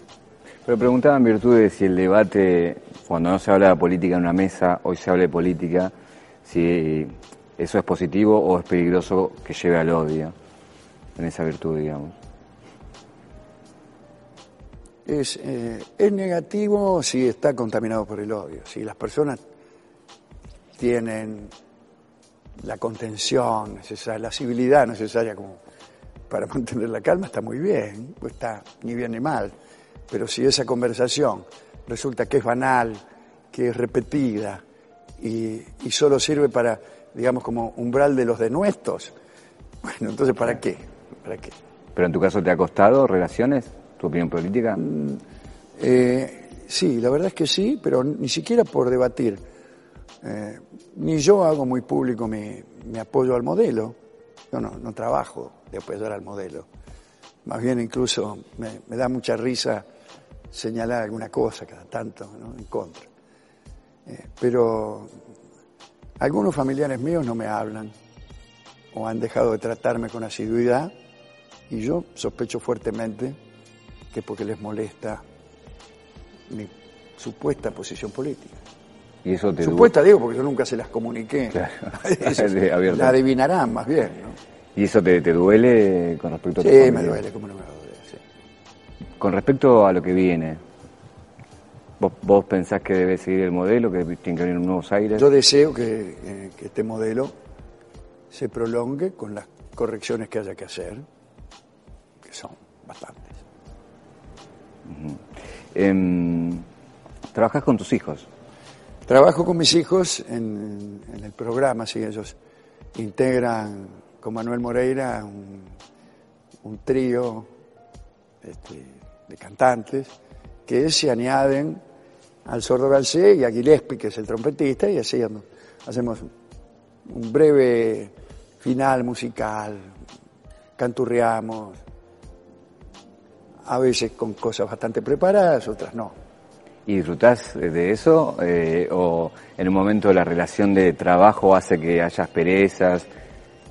Pero preguntaba en virtud de si el debate, cuando no se habla de política en una mesa, hoy se habla de política, si eso es positivo o es peligroso que lleve al odio, en esa virtud, digamos. Es, eh, es negativo si está contaminado por el odio, si las personas tienen la contención necesaria, la civilidad necesaria como para mantener la calma está muy bien, pues está ni bien ni mal. Pero si esa conversación resulta que es banal, que es repetida y, solo sirve para, digamos, como umbral de los denuestos, bueno, entonces ¿para qué? ¿Para qué? ¿Pero en tu caso te ha costado relaciones, tu opinión política? Mm, eh, sí, la verdad es que sí, pero ni siquiera por debatir. Eh, ni yo hago muy público mi, mi apoyo al modelo. Yo no, no trabajo de apoyar al modelo. Más bien incluso me, da mucha risa señalar alguna cosa cada tanto, ¿no? En contra. Eh, pero algunos familiares míos no me hablan o han dejado de tratarme con asiduidad y yo sospecho fuertemente que porque les molesta mi supuesta posición política. ¿Y eso te Supuesta, digo, porque yo nunca se las comuniqué. Claro. la adivinarán más bien, ¿no? ¿Y eso te, te duele con respecto a tu Sí, me duele, ¿cómo no me? Sí. Con respecto a lo que viene, ¿vos, vos pensás que debe seguir el modelo, que tiene que venir nuevos aires? Yo deseo que, eh, que este modelo se prolongue con las correcciones que haya que hacer, que son bastantes. Em, ¿Trabajás con tus hijos? Trabajo con mis hijos en, el programa, sí, ellos integran con Manuel Moreira un, trío este, de cantantes que se añaden al Sordo Galcé y a Gillespie, que es el trompetista, y así hacemos un breve final musical, canturreamos, a veces con cosas bastante preparadas, otras no. ¿Y disfrutás de eso? eh, ¿O en un momento la relación de trabajo hace que haya asperezas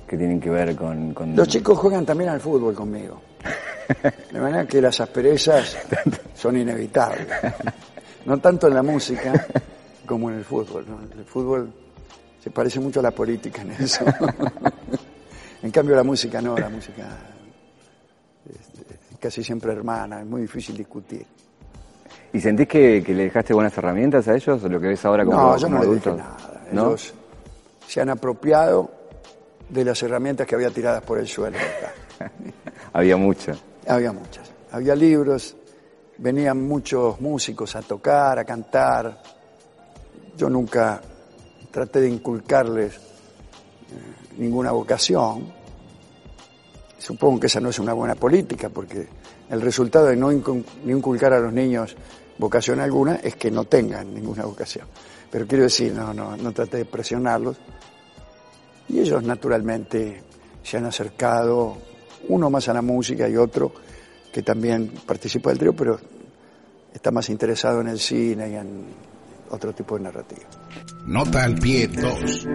que tienen que ver con...? con- Los chicos juegan también al fútbol conmigo. De manera que las asperezas son inevitables. No tanto en la música como en el fútbol. ¿no? El fútbol se parece mucho a la política en eso. En cambio la música no, la música es casi siempre hermana, es muy difícil discutir. ¿Y sentís que, que le dejaste buenas herramientas a ellos? ¿O lo que ves ahora como, No, yo como no les dejé adultos? nada. ¿No? Ellos se han apropiado de las herramientas que había tiradas por el suelo. Había mucho. Había muchas. Había libros, venían muchos músicos a tocar, a cantar. Yo nunca traté de inculcarles eh, ninguna vocación. Supongo que esa no es una buena política, porque el resultado de no inculcar a los niños vocación alguna es que no tengan ninguna vocación. Pero quiero decir, no, no, no traté de presionarlos. Y ellos naturalmente se han acercado, uno más a la música y otro que también participa del trío, pero está más interesado en el cine y en otro tipo de narrativa. Nota al pie 2.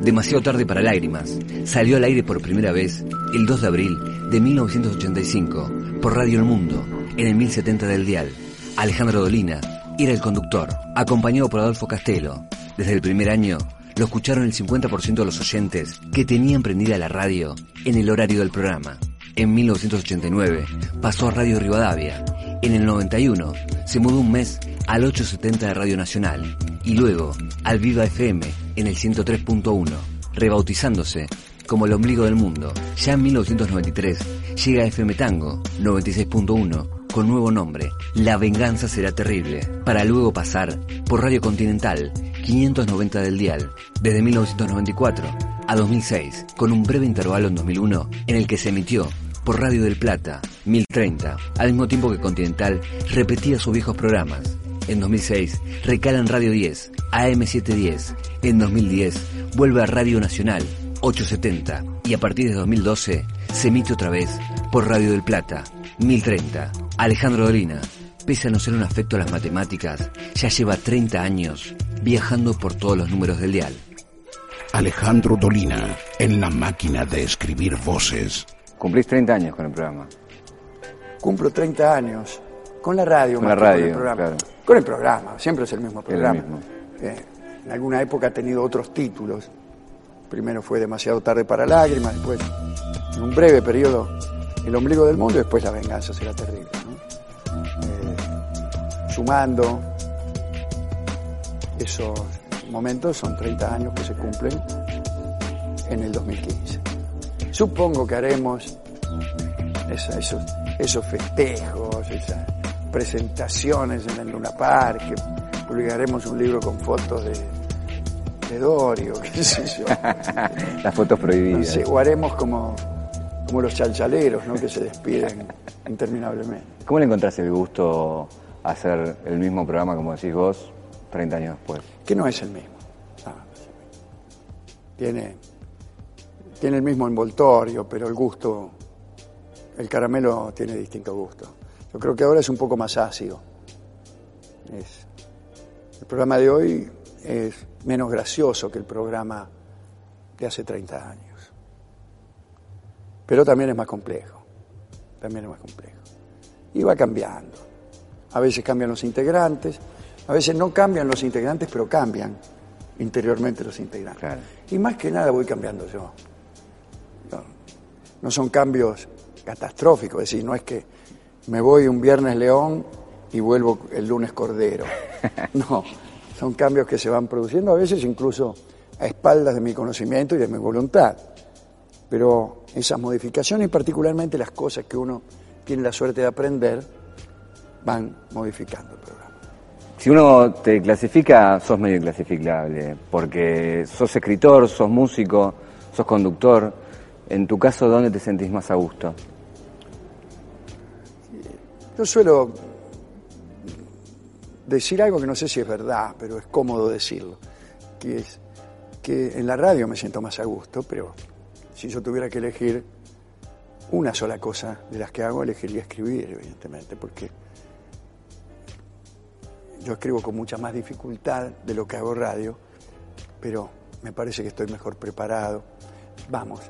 Demasiado tarde para lágrimas. Salió al aire por primera vez el 2 de abril de 1985 por Radio El Mundo en el 1070 del dial. Alejandro Dolina era el conductor, acompañado por Adolfo Castelo. Desde el primer año lo escucharon el 50% de los oyentes que tenían prendida la radio en el horario del programa. En 1989 pasó a Radio Rivadavia. En el 91 se mudó un mes al 870 de Radio Nacional y luego al Viva FM en el 103.1, rebautizándose como el ombligo del mundo. Ya en 1993 llega FM Tango 96.1 con nuevo nombre, La Venganza Será Terrible, para luego pasar por Radio Continental 590 del dial desde 1994 a 2006, con un breve intervalo en 2001 en el que se emitió por Radio del Plata 1030, al mismo tiempo que Continental repetía sus viejos programas. En 2006 recala en Radio 10, AM710. En 2010 vuelve a Radio Nacional 870 y a partir de 2012 se emite otra vez por Radio del Plata 1030. Alejandro Dolina, pese a no ser un afecto a las matemáticas, ya lleva 30 años viajando por todos los números del dial. Alejandro Dolina, en la máquina de escribir voces. Cumplís 30 años con el programa. Cumplo 30 años con la radio, Con más la radio, con el programa. claro. Con el programa, siempre es el mismo el programa. mismo. Eh, en alguna época ha tenido otros títulos. Primero fue demasiado tarde para lágrimas, después, en un breve periodo, el ombligo del mundo y después la venganza será terrible. Eh, sumando esos momentos, son 30 años que se cumplen en el 2015. Supongo que haremos esa- esos, esos festejos, esas presentaciones en el Luna Park, que publicaremos un libro con fotos de, de Dorio, qué sé yo. Las fotos No prohibidas. sé, o haremos como, como los chalchaleros, ¿no? que se despiden interminablemente. ¿Cómo le encontrás el gusto a hacer el mismo programa, como decís vos, 30 años después? Que no es el mismo. No, no es el mismo. Tiene, tiene el mismo envoltorio, pero el gusto, el caramelo tiene distinto gusto. Yo creo que ahora es un poco más ácido. Es, el programa de hoy es menos gracioso que el programa de hace 30 años. Pero también es más complejo. También es más complejo. Y va cambiando. A veces cambian los integrantes, a veces no cambian los integrantes, pero cambian interiormente los integrantes. Y más que nada voy cambiando yo. No, no son cambios catastróficos, es decir, no es que me voy un viernes león y vuelvo el lunes cordero. No, son cambios que se van produciendo a veces incluso a espaldas de mi conocimiento y de mi voluntad. Pero esas modificaciones, y particularmente las cosas que uno tiene la suerte de aprender, van modificando el programa. Si uno te clasifica, sos medio inclasificable, porque sos escritor, sos músico, sos conductor. En tu caso, ¿dónde te sentís más a gusto? Yo suelo decir algo que no sé si es verdad, pero es cómodo decirlo, que es que en la radio me siento más a gusto, pero si yo tuviera que elegir una sola cosa de las que hago, elegiría escribir, evidentemente, porque yo escribo con mucha más dificultad de lo que hago radio, pero me parece que estoy mejor preparado. Vamos,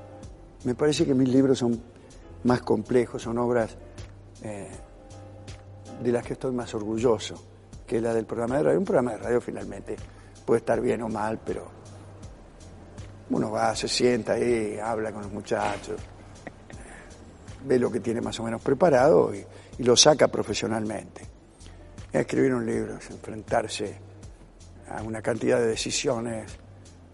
me parece que mis libros son más complejos, son obras eh, de las que estoy más orgulloso que la del programa de radio. Un programa de radio finalmente puede estar bien o mal, pero uno va, se sienta ahí, habla con los muchachos, ve lo que tiene más o menos preparado y, lo saca profesionalmente. Escribir un libro es enfrentarse a una cantidad de decisiones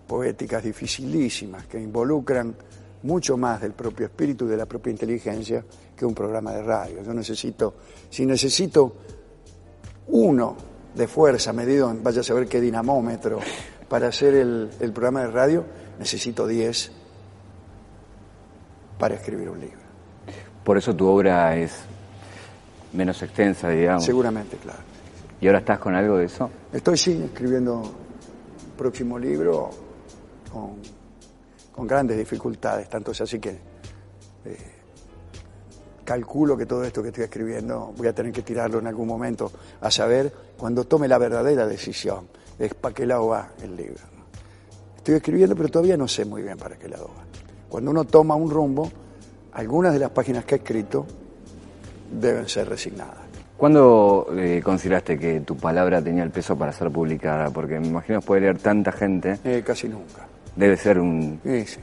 poéticas dificilísimas que involucran mucho más del propio espíritu y de la propia inteligencia que un programa de radio. Yo necesito, si necesito uno de fuerza medido en vaya a saber qué dinamómetro para hacer el, el programa de radio, necesito diez para escribir un libro. Por eso tu obra es menos extensa, digamos. Seguramente, claro. ¿Y ahora estás con algo de eso? Estoy, sí, escribiendo un próximo libro con, con grandes dificultades, tanto es así que eh, calculo que todo esto que estoy escribiendo voy a tener que tirarlo en algún momento a saber cuando tome la verdadera decisión. Es para qué lado va el libro. ¿no? Estoy escribiendo, pero todavía no sé muy bien para qué lado va. Cuando uno toma un rumbo, algunas de las páginas que he escrito deben ser resignadas. ¿Cuándo eh, consideraste que tu palabra tenía el peso para ser publicada? Porque me imagino que puede leer tanta gente. Eh, casi nunca. Debe ser un... Sí, sí.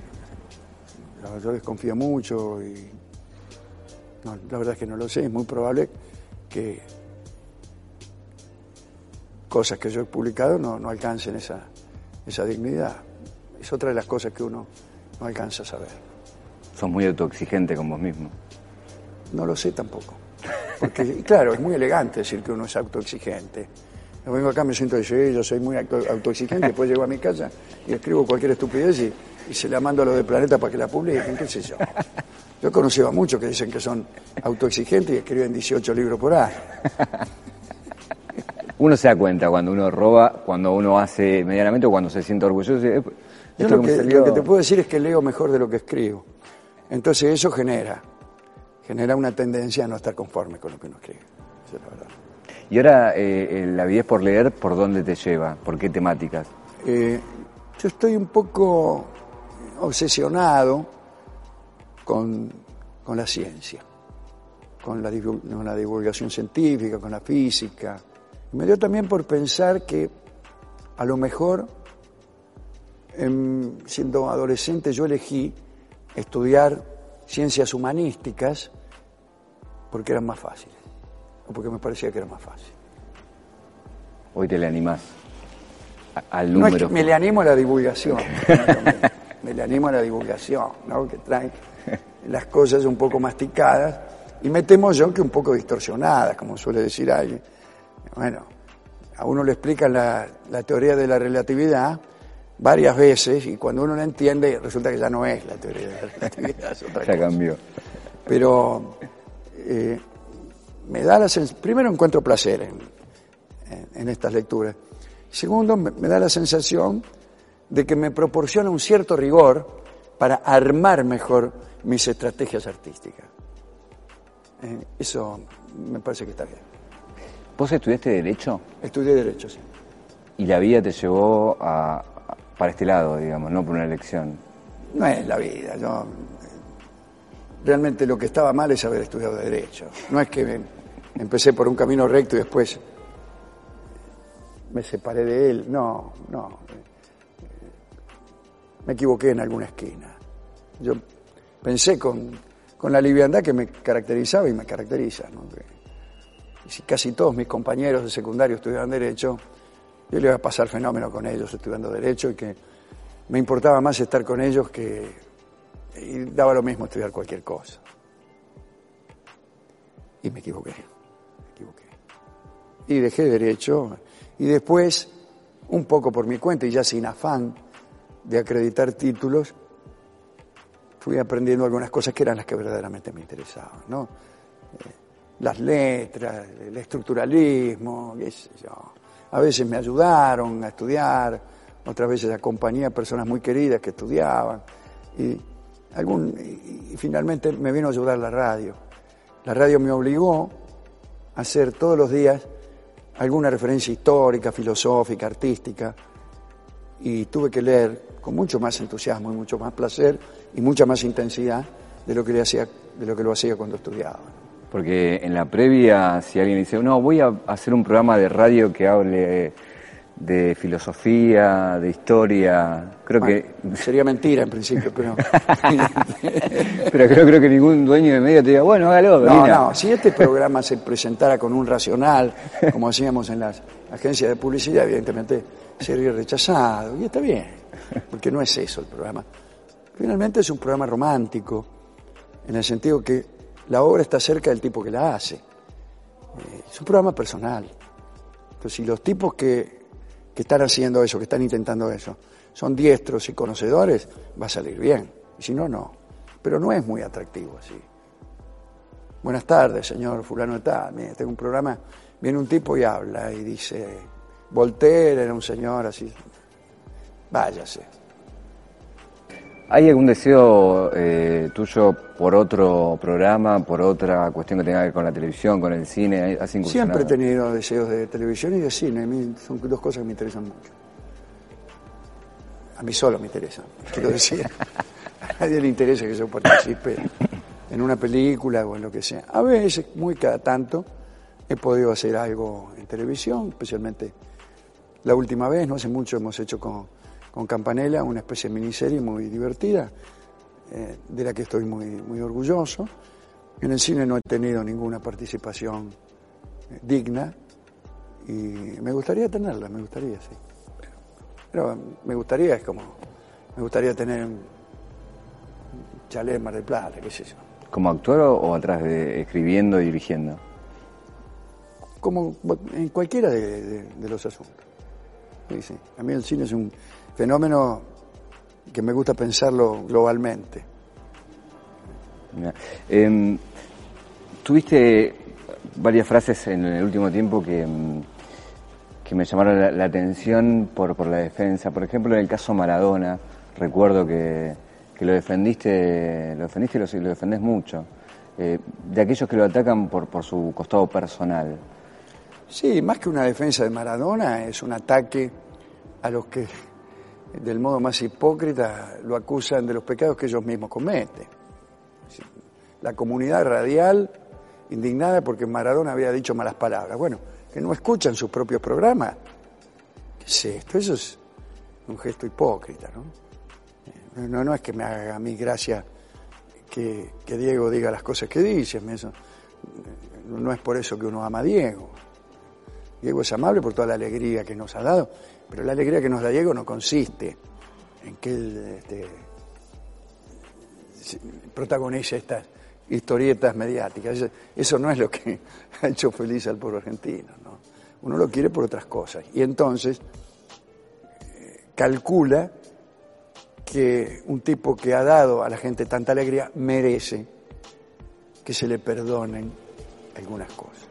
Yo desconfío mucho y... No, la verdad es que no lo sé. Es muy probable que cosas que yo he publicado no, no alcancen esa, esa dignidad. Es otra de las cosas que uno no alcanza a saber. Sos muy autoexigente con vos mismo. No lo sé tampoco. Porque, claro, es muy elegante decir que uno es autoexigente. Yo vengo acá, me siento de sí, yo soy muy auto, autoexigente, después llego a mi casa y escribo cualquier estupidez y, y, se la mando a los de Planeta para que la publiquen, qué sé yo. Yo he conocido a muchos que dicen que son autoexigentes y escriben 18 libros por año. Uno se da cuenta cuando uno roba, cuando uno hace medianamente o cuando se siente orgulloso. Yo lo que, lo que te puedo decir es que leo mejor de lo que escribo. Entonces eso genera, genera una tendencia a no estar conforme con lo que uno escribe. Esa es la verdad. Y ahora, eh, la vida por leer, ¿por dónde te lleva? ¿Por qué temáticas? Eh, yo estoy un poco obsesionado con, con la ciencia, con la, con la, divulgación científica, con la física. Me dio también por pensar que a lo mejor, en, siendo adolescente, yo elegí estudiar ciencias humanísticas porque eran más fáciles porque me parecía que era más fácil. Hoy te le animás al número. No es que me le animo a la divulgación, me, le animo a la divulgación, ¿no? que trae las cosas un poco masticadas y me temo yo que un poco distorsionadas, como suele decir alguien. Bueno, a uno le explican la, la teoría de la relatividad varias veces y cuando uno la entiende resulta que ya no es la teoría de la relatividad. Es otra ya cosa. cambió. Pero eh, me da la primero encuentro placer en, en, en, estas lecturas. Segundo, me, me, da la sensación de que me proporciona un cierto rigor para armar mejor mis estrategias artísticas. Eh, eso me parece que está bien. ¿Vos estudiaste Derecho? Estudié Derecho, sí. Y la vida te llevó a, para este lado, digamos, no por una elección. No es la vida, yo... Realmente lo que estaba mal es haber estudiado Derecho. No es que empecé por un camino recto y después me separé de él. No, no. Me equivoqué en alguna esquina. Yo pensé con, con la liviandad que me caracterizaba y me caracteriza. y si casi todos mis compañeros de secundario estudiaban Derecho, yo le iba a pasar fenómeno con ellos estudiando Derecho y que me importaba más estar con ellos que y daba lo mismo estudiar cualquier cosa. Y me equivoqué, equivoqué. Y dejé derecho y después, un poco por mi cuenta y ya sin afán de acreditar títulos, fui aprendiendo algunas cosas que eran las que verdaderamente me interesaban, ¿no? Eh, las letras, el estructuralismo, qué sé yo. A veces me ayudaron a estudiar, otras veces acompañé a personas muy queridas que estudiaban. Y algún, y, finalmente me vino a ayudar la radio. La radio me obligó a hacer todos los días alguna referencia histórica, filosófica, artística, y tuve que leer con mucho más entusiasmo y mucho más placer y mucha más intensidad de lo que, le hacía, de lo, que lo hacía cuando estudiaba. Porque en la previa, si alguien dice, no, voy a hacer un programa de radio que hable de filosofía, de historia. Creo que. Sería mentira en principio, pero. pero creo, creo que ningún dueño de medio te diga, bueno, hágalo. No, no, si este programa se presentara con un racional, como hacíamos en las agencias de publicidad, evidentemente sería rechazado. Y está bien, porque no es eso el programa. Finalmente es un programa romántico, en el sentido que la obra está cerca del tipo que la hace. Eh, es un programa personal. Entonces, si los tipos que que están haciendo eso, que están intentando eso, son diestros y conocedores, va a salir bien. Y si no, no. Pero no es muy atractivo así. Buenas tardes, señor fulano de tal. Mire, tengo un programa, viene un tipo y habla y dice, Voltaire era un señor así. Váyase. ¿Hay algún deseo eh, tuyo por otro programa, por otra cuestión que tenga que ver con la televisión, con el cine? Siempre he tenido deseos de televisión y de cine. A mí son dos cosas que me interesan mucho. A mí solo me interesan, quiero decir. a nadie le interesa que yo participe en una película o en lo que sea. A veces, muy cada tanto, he podido hacer algo en televisión, especialmente la última vez, no hace mucho hemos hecho con con Campanella, una especie de miniserie muy divertida, eh, de la que estoy muy, muy orgulloso. En el cine no he tenido ninguna participación eh, digna y me gustaría tenerla, me gustaría, sí. Pero, me gustaría, es como, me gustaría tener un chalet Mar del Plata, qué sé yo. ¿Como actor o, atrás de escribiendo y dirigiendo? Como en cualquiera de, de los asuntos. Sí, sí. A mí el cine es un, fenómeno que me gusta pensarlo globalmente. Eh, tuviste varias frases en el último tiempo que, em, que me llamaron la, atención por, por, la defensa. Por ejemplo, en el caso Maradona, recuerdo que, que lo defendiste, lo defendiste y lo, lo defendés mucho. Eh, de aquellos que lo atacan por, por su costado personal. Sí, más que una defensa de Maradona, es un ataque a los que del modo más hipócrita, lo acusan de los pecados que ellos mismos cometen. La comunidad radial, indignada porque Maradona había dicho malas palabras. Bueno, que no escuchan sus propios programas. ¿Qué es esto? Eso es un gesto hipócrita, ¿no? No, no es que me haga a mí gracia que, que Diego diga las cosas que dice, eso, no es por eso que uno ama a Diego. Diego es amable por toda la alegría que nos ha dado pero la alegría que nos da Diego no consiste en que él este, protagonice estas historietas mediáticas. Eso, no es lo que ha hecho feliz al pueblo argentino. ¿no? Uno lo quiere por otras cosas. Y entonces eh, calcula que un tipo que ha dado a la gente tanta alegría merece que se le perdonen algunas cosas.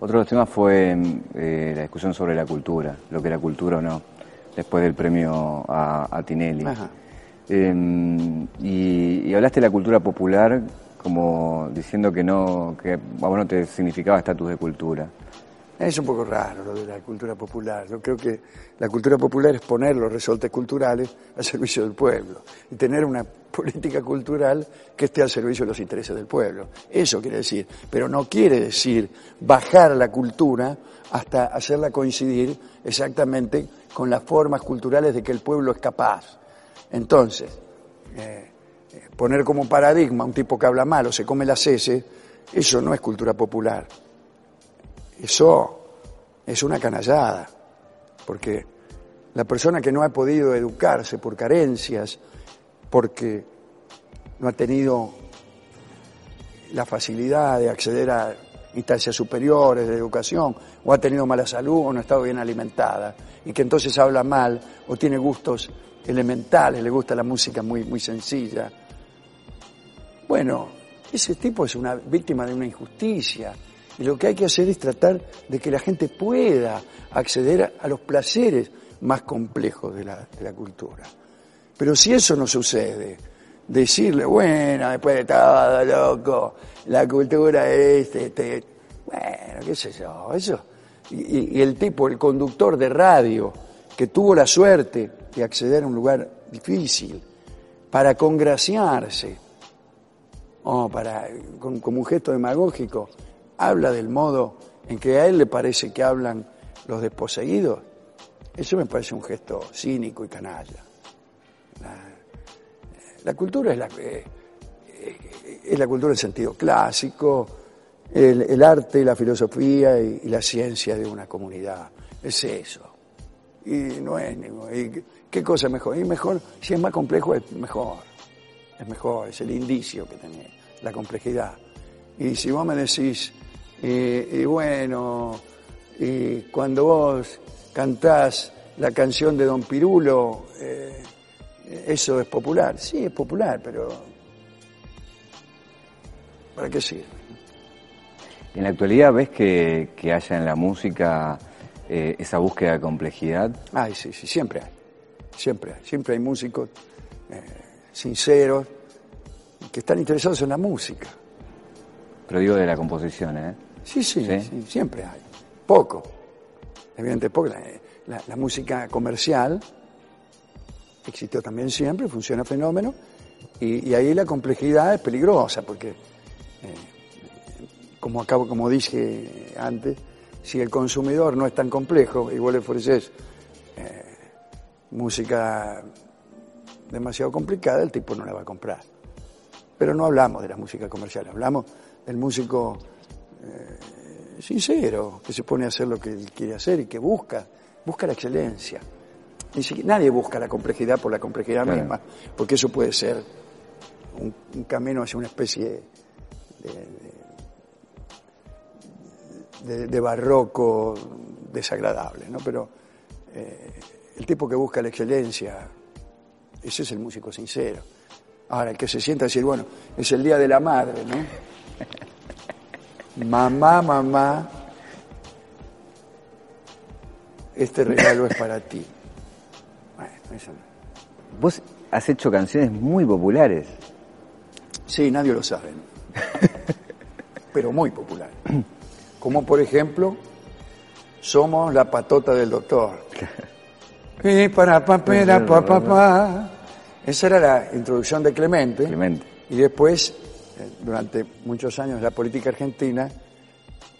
Otro de los temas fue eh, la discusión sobre la cultura, lo que era cultura o no, después del premio a, Tinelli. Em, y, hablaste de la cultura popular como diciendo que no, que a vos no te significaba estatus de cultura. Es un poco raro lo de la cultura popular. Yo creo que la cultura popular es poner los resortes culturales al servicio del pueblo y tener una política cultural que esté al servicio de los intereses del pueblo. Eso quiere decir. Pero no quiere decir bajar la cultura hasta hacerla coincidir exactamente con las formas culturales de que el pueblo es capaz. Entonces, eh, poner como paradigma un tipo que habla mal o se come las heces, eso no es cultura popular. Eso es una canallada, porque la persona que no ha podido educarse por carencias, porque no ha tenido la facilidad de acceder a instancias superiores de educación, o ha tenido mala salud, o no ha estado bien alimentada, y que entonces habla mal, o tiene gustos elementales, le gusta la música muy, muy sencilla. Bueno, ese tipo es una víctima de una injusticia, lo que hay que hacer es tratar de que la gente pueda acceder a, los placeres más complejos de la, cultura. Pero si eso no sucede, decirle, bueno, después de todo, loco, la cultura es, este, bueno, qué sé yo, eso. Y, y, el tipo, el conductor de radio, que tuvo la suerte de acceder a un lugar difícil, para congraciarse, o para, como un gesto demagógico, habla del modo en que a él le parece que hablan los desposeídos, eso me parece un gesto cínico y canalla. La, cultura es la, eh, es la cultura en sentido clásico, el, arte, la filosofía y, la ciencia de una comunidad. Es eso. Y no es y ¿Qué cosa es mejor? Y mejor, si es más complejo, es mejor. Es mejor, es el indicio que tiene la complejidad. Y si vos me decís, y, bueno, y cuando vos cantás la canción de Don Pirulo, eh, eso es popular. Sí, es popular, pero ¿para qué sirve? En la actualidad ves que, haya en la música eh, esa búsqueda de complejidad. Ay, sí, sí, siempre hay. Siempre hay. Siempre hay músicos eh, sinceros que están interesados en la música. Pero digo de la composición, ¿eh? Sí, sí, siempre hay. Poco. Evidentemente poco. La, música comercial existió también siempre, funciona fenómeno, y, ahí la complejidad es peligrosa, porque, eh, como acabo, como dije antes, si el consumidor no es tan complejo y vos le ofreces eh, música demasiado complicada, el tipo no la va a comprar. Pero no hablamos de la música comercial, hablamos del músico eh, sincero, que se pone a hacer lo que él quiere hacer y que busca, busca la excelencia. nadie busca la complejidad por la complejidad misma, porque eso puede ser un, camino hacia una especie de, barroco desagradable, ¿no? Pero eh, el tipo que busca la excelencia, ese es el músico sincero. Ahora, el que se sienta a decir, bueno, es el día de la madre, ¿no? mamá, mamá, este regalo es para ti. Bueno, eso Vos has hecho canciones muy populares. Sí, nadie lo sabe. Pero muy populares. Como por ejemplo, somos la patota del doctor. Y para papera, pa, pa, pa. Esa era la introducción de Clemente. Clemente. Y después durante muchos años la política argentina,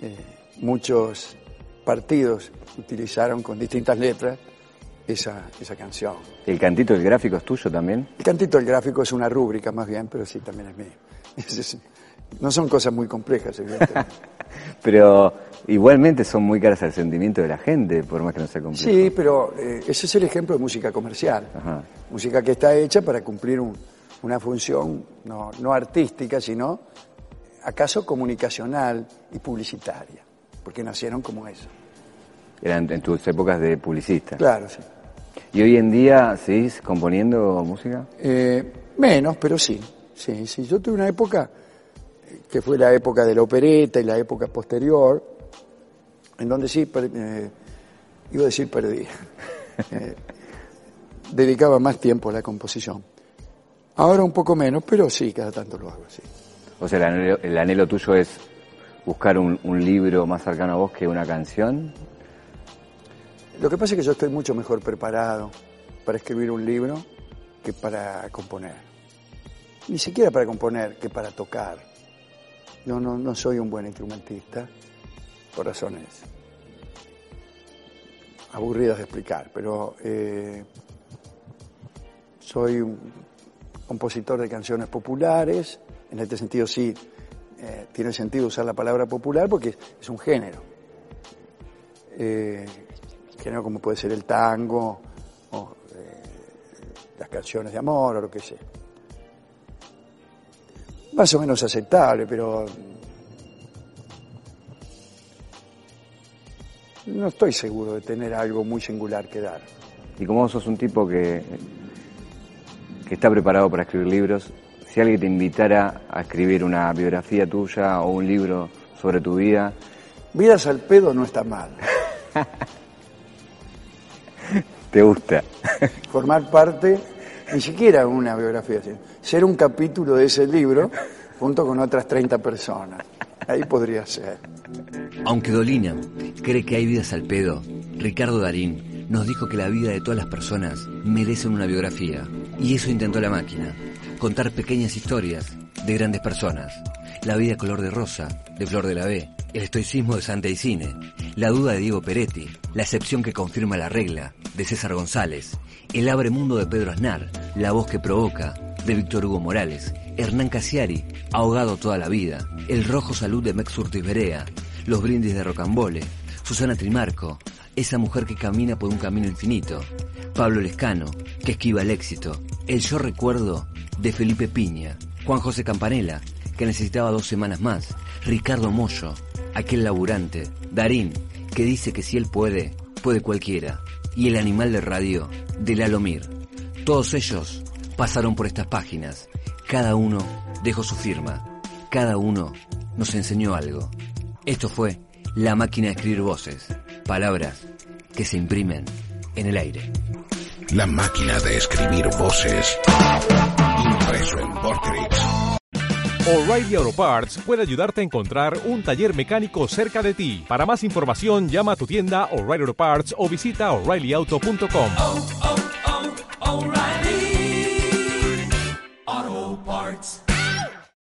eh, muchos partidos utilizaron con distintas letras esa, esa canción. ¿El cantito del gráfico es tuyo también? El cantito del gráfico es una rúbrica más bien, pero sí, también es mío. no son cosas muy complejas, evidentemente. pero igualmente son muy caras al sentimiento de la gente, por más que no sea complejo. Sí, pero eh, ese es el ejemplo de música comercial. Música que está hecha para cumplir un, una función no, no artística, sino acaso comunicacional y publicitaria, porque nacieron como eso. Eran en tus épocas de publicista. Claro, sí. ¿Y hoy en día seguís componiendo música? Eh, menos, pero sí. Sí, sí. Yo tuve una época que fue la época de la opereta y la época posterior, en donde sí, eh, iba a decir perdí, eh, dedicaba más tiempo a la composición. Ahora un poco menos, pero sí, cada tanto lo hago, sí. O sea, el anhelo, el anhelo tuyo es buscar un, un libro más cercano a vos que una canción. Lo que pasa es que yo estoy mucho mejor preparado para escribir un libro que para componer. Ni siquiera para componer, que para tocar. Yo no, no soy un buen instrumentista, por razones aburridas de explicar, pero eh, soy un compositor de canciones populares, en este sentido sí eh, tiene sentido usar la palabra popular porque es un género. Eh, género como puede ser el tango o eh, las canciones de amor o lo que sea. Más o menos aceptable, pero no estoy seguro de tener algo muy singular que dar. Y como vos sos un tipo que, que está preparado para escribir libros, si alguien te invitara a escribir una biografía tuya o un libro sobre tu vida. Vidas al pedo no está mal. ¿Te gusta? Formar parte, ni siquiera una biografía, ser un capítulo de ese libro junto con otras 30 personas. Ahí podría ser. Aunque Dolina cree que hay vidas al pedo, Ricardo Darín nos dijo que la vida de todas las personas merecen una biografía. Y eso intentó la máquina. Contar pequeñas historias de grandes personas. La vida color de rosa, de Flor de la B. El estoicismo de Santa Isine. La duda de Diego Peretti. La excepción que confirma la regla, de César González. El abre mundo de Pedro Aznar. La voz que provoca, de Víctor Hugo Morales. Hernán Casiari, ahogado toda la vida. El rojo salud de Mex Urtiz Berea. Los brindis de Rocambole. Susana Trimarco, esa mujer que camina por un camino infinito. Pablo Lescano, que esquiva el éxito. El yo recuerdo de Felipe Piña. Juan José Campanella, que necesitaba dos semanas más. Ricardo Mollo, aquel laburante. Darín, que dice que si él puede, puede cualquiera. Y el animal de radio de Lalomir. Todos ellos pasaron por estas páginas. Cada uno dejó su firma. Cada uno nos enseñó algo. Esto fue La máquina de escribir voces palabras que se imprimen en el aire. La máquina de escribir voces. Impreso en Vortrix. O'Reilly Auto Parts puede ayudarte a encontrar un taller mecánico cerca de ti. Para más información, llama a tu tienda O'Reilly Auto Parts o visita oreillyauto.com.